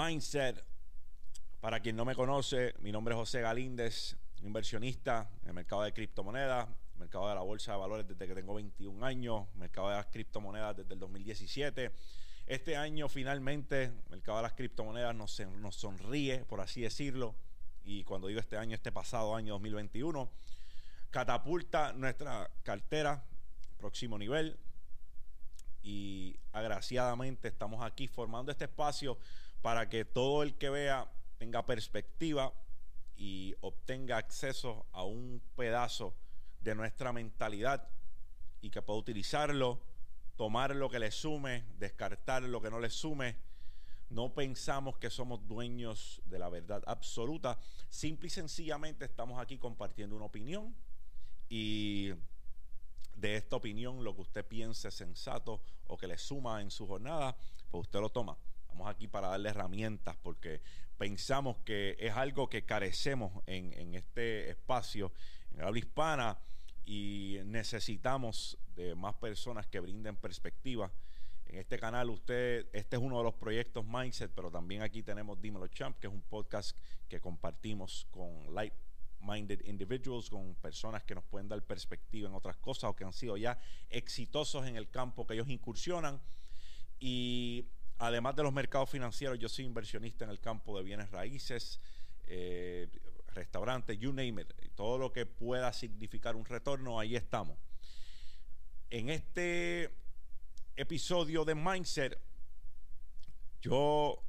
Mindset. Para quien no me conoce, mi nombre es José Galíndez, inversionista en el mercado de criptomonedas, mercado de la bolsa de valores desde que tengo 21 años, mercado de las criptomonedas desde el 2017. Este año finalmente el mercado de las criptomonedas nos, nos sonríe, por así decirlo, y cuando digo este año, este pasado año 2021, catapulta nuestra cartera próximo nivel y agraciadamente estamos aquí formando este espacio para que todo el que vea tenga perspectiva y obtenga acceso a un pedazo de nuestra mentalidad y que pueda utilizarlo, tomar lo que le sume, descartar lo que no le sume. No pensamos que somos dueños de la verdad absoluta. Simple y sencillamente estamos aquí compartiendo una opinión y de esta opinión lo que usted piense sensato o que le suma en su jornada, pues usted lo toma. Estamos aquí para darle herramientas porque pensamos que es algo que carecemos en, en este espacio, en habla hispana, y necesitamos de más personas que brinden perspectiva. En este canal, usted, este es uno de los proyectos Mindset, pero también aquí tenemos Dímelo Champ, que es un podcast que compartimos con Light minded individuals, con personas que nos pueden dar perspectiva en otras cosas o que han sido ya exitosos en el campo que ellos incursionan. Y además de los mercados financieros, yo soy inversionista en el campo de bienes raíces, eh, restaurantes, you name it, todo lo que pueda significar un retorno, ahí estamos. En este episodio de Mindset, yo,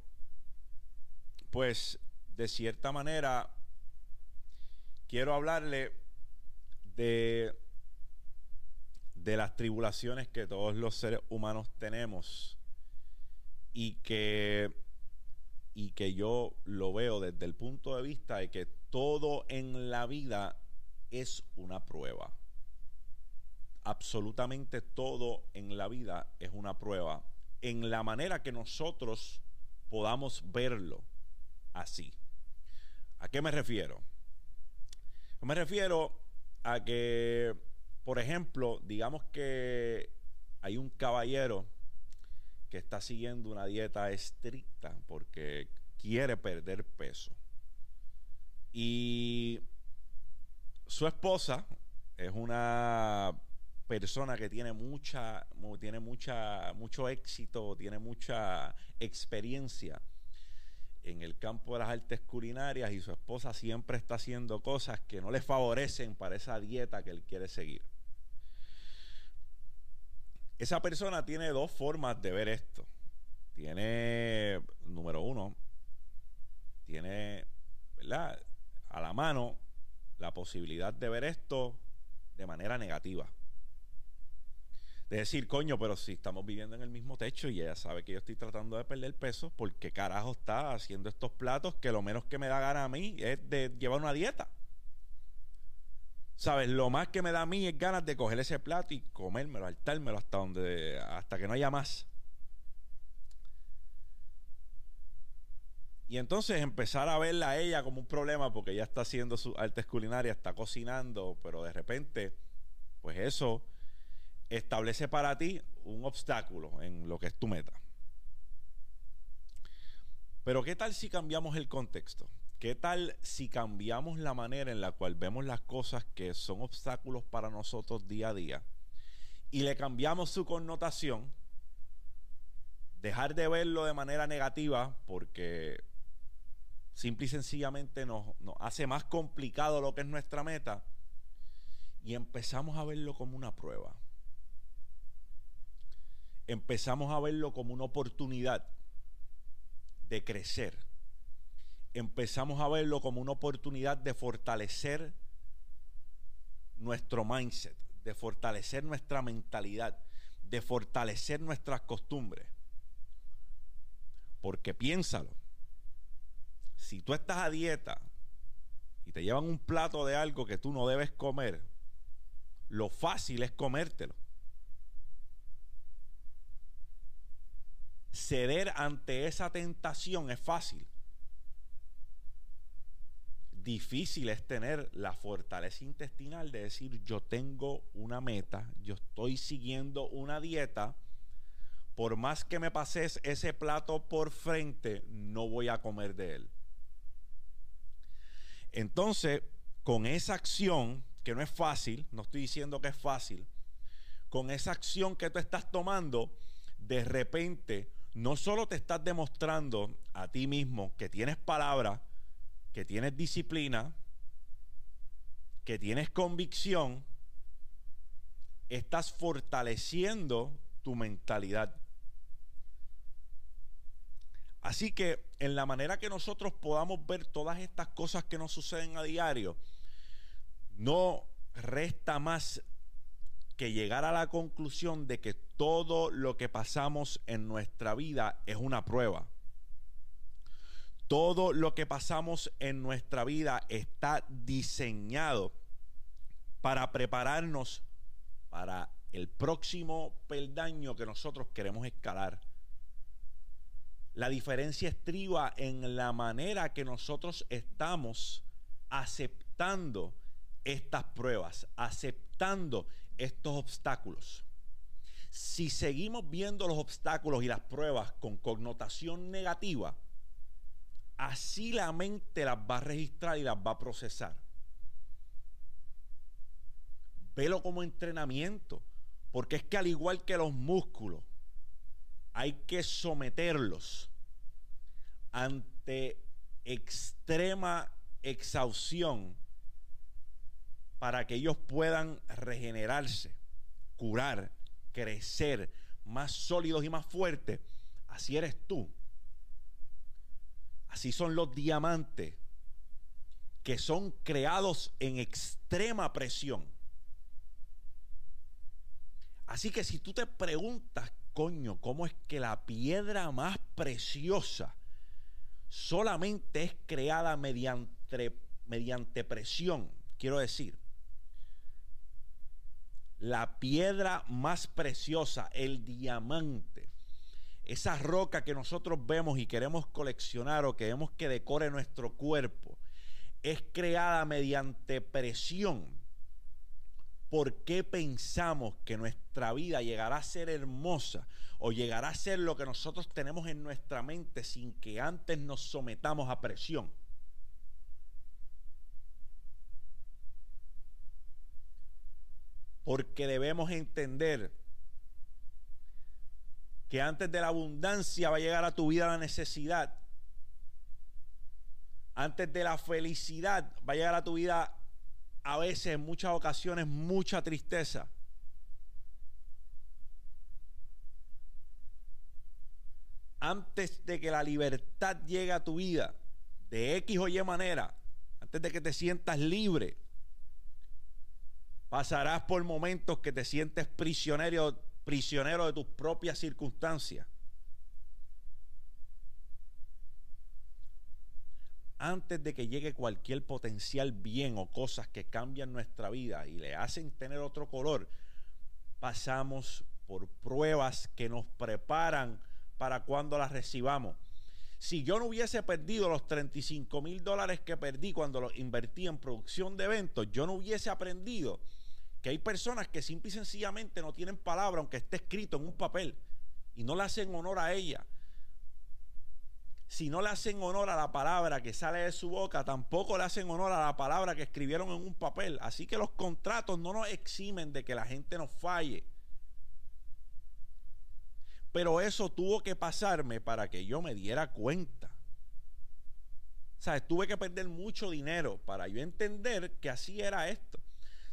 pues, de cierta manera, quiero hablarle de, de las tribulaciones que todos los seres humanos tenemos y que, y que yo lo veo desde el punto de vista de que todo en la vida es una prueba. Absolutamente todo en la vida es una prueba. En la manera que nosotros podamos verlo así. ¿A qué me refiero? me refiero a que, por ejemplo, digamos que hay un caballero que está siguiendo una dieta estricta porque quiere perder peso. Y su esposa es una persona que tiene mucha, tiene mucha, mucho éxito, tiene mucha experiencia en el campo de las artes culinarias y su esposa siempre está haciendo cosas que no le favorecen para esa dieta que él quiere seguir. Esa persona tiene dos formas de ver esto. Tiene, número uno, tiene, ¿verdad? A la mano la posibilidad de ver esto de manera negativa de decir, coño, pero si estamos viviendo en el mismo techo y ella sabe que yo estoy tratando de perder peso, ¿por qué carajo está haciendo estos platos que lo menos que me da gana a mí es de llevar una dieta? ¿Sabes? Lo más que me da a mí es ganas de coger ese plato y comérmelo, hartármelo hasta donde hasta que no haya más. Y entonces empezar a verla a ella como un problema porque ella está haciendo sus artes culinarias, está cocinando, pero de repente, pues eso establece para ti un obstáculo en lo que es tu meta. Pero ¿qué tal si cambiamos el contexto? ¿Qué tal si cambiamos la manera en la cual vemos las cosas que son obstáculos para nosotros día a día y le cambiamos su connotación? Dejar de verlo de manera negativa porque simple y sencillamente nos, hace más complicado lo que es nuestra meta y empezamos a verlo como una prueba empezamos a verlo como una oportunidad de crecer. Empezamos a verlo como una oportunidad de fortalecer nuestro mindset, de fortalecer nuestra mentalidad, de fortalecer nuestras costumbres. Porque piénsalo, si tú estás a dieta y te llevan un plato de algo que tú no debes comer, lo fácil es comértelo. ceder ante esa tentación es fácil. Difícil es tener la fortaleza intestinal de decir yo tengo una meta, yo estoy siguiendo una dieta por más que me pases ese plato por frente, no voy a comer de él. Entonces, con esa acción, que no es fácil, no estoy diciendo que es fácil, con esa acción que tú estás tomando, de repente, no solo te estás demostrando a ti mismo que tienes palabra, que tienes disciplina, que tienes convicción, estás fortaleciendo tu mentalidad. Así que en la manera que nosotros podamos ver todas estas cosas que nos suceden a diario, no resta más que llegar a la conclusión de que todo lo que pasamos en nuestra vida es una prueba. Todo lo que pasamos en nuestra vida está diseñado para prepararnos para el próximo peldaño que nosotros queremos escalar. La diferencia estriba en la manera que nosotros estamos aceptando estas pruebas, aceptando estos obstáculos. Si seguimos viendo los obstáculos y las pruebas con connotación negativa, así la mente las va a registrar y las va a procesar. Velo como entrenamiento, porque es que al igual que los músculos, hay que someterlos ante extrema exhaustión para que ellos puedan regenerarse, curar, crecer, más sólidos y más fuertes. Así eres tú. Así son los diamantes que son creados en extrema presión. Así que si tú te preguntas coño, ¿cómo es que la piedra más preciosa solamente es creada mediante, mediante presión? Quiero decir, la piedra más preciosa, el diamante, esa roca que nosotros vemos y queremos coleccionar o queremos que decore nuestro cuerpo, es creada mediante presión ¿por qué pensamos que nuestra vida llegará a ser hermosa o llegará a ser lo que nosotros tenemos en nuestra mente sin que antes nos sometamos a presión? Porque debemos entender que antes de la abundancia va a llegar a tu vida la necesidad. Antes de la felicidad va a llegar a tu vida a veces, en muchas ocasiones, mucha tristeza. Antes de que la libertad llegue a tu vida, de X o Y manera, antes de que te sientas libre, pasarás por momentos que te sientes prisionero, prisionero de tus propias circunstancias. antes de que llegue cualquier potencial bien o cosas que cambian nuestra vida y le hacen tener otro color, pasamos por pruebas que nos preparan para cuando las recibamos. Si yo no hubiese perdido los 35 mil dólares que perdí cuando los invertí en producción de eventos, yo no hubiese aprendido que hay personas que simple y sencillamente no tienen palabra, aunque esté escrito en un papel, y no le hacen honor a ella si no le hacen honor a la palabra que sale de su boca, tampoco le hacen honor a la palabra que escribieron en un papel. Así que los contratos no nos eximen de que la gente nos falle. Pero eso tuvo que pasarme para que yo me diera cuenta. Sea, tuve que perder mucho dinero para yo entender que así era esto.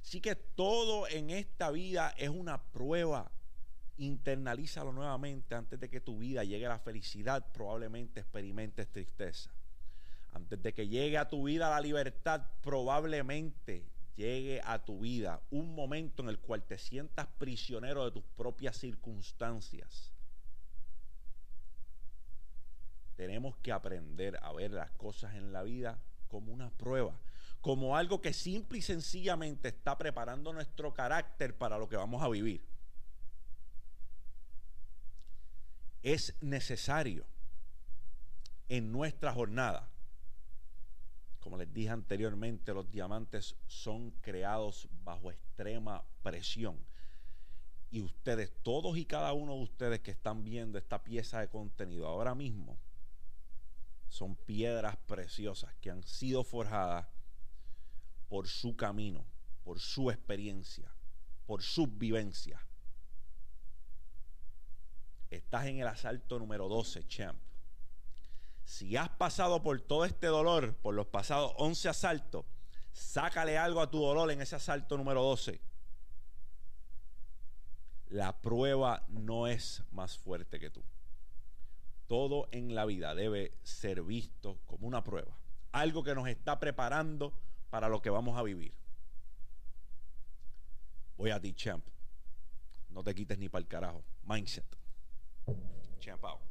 Así que todo en esta vida es una prueba internalízalo nuevamente antes de que tu vida llegue a la felicidad, probablemente experimentes tristeza. Antes de que llegue a tu vida la libertad, probablemente llegue a tu vida un momento en el cual te sientas prisionero de tus propias circunstancias. Tenemos que aprender a ver las cosas en la vida como una prueba, como algo que simple y sencillamente está preparando nuestro carácter para lo que vamos a vivir. es necesario en nuestra jornada. Como les dije anteriormente, los diamantes son creados bajo extrema presión. Y ustedes, todos y cada uno de ustedes que están viendo esta pieza de contenido ahora mismo, son piedras preciosas que han sido forjadas por su camino, por su experiencia, por sus vivencias. Estás en el asalto número 12, champ. Si has pasado por todo este dolor, por los pasados 11 asaltos, sácale algo a tu dolor en ese asalto número 12. La prueba no es más fuerte que tú. Todo en la vida debe ser visto como una prueba. Algo que nos está preparando para lo que vamos a vivir. Voy a ti, champ. No te quites ni para el carajo. Mindset. Champ out.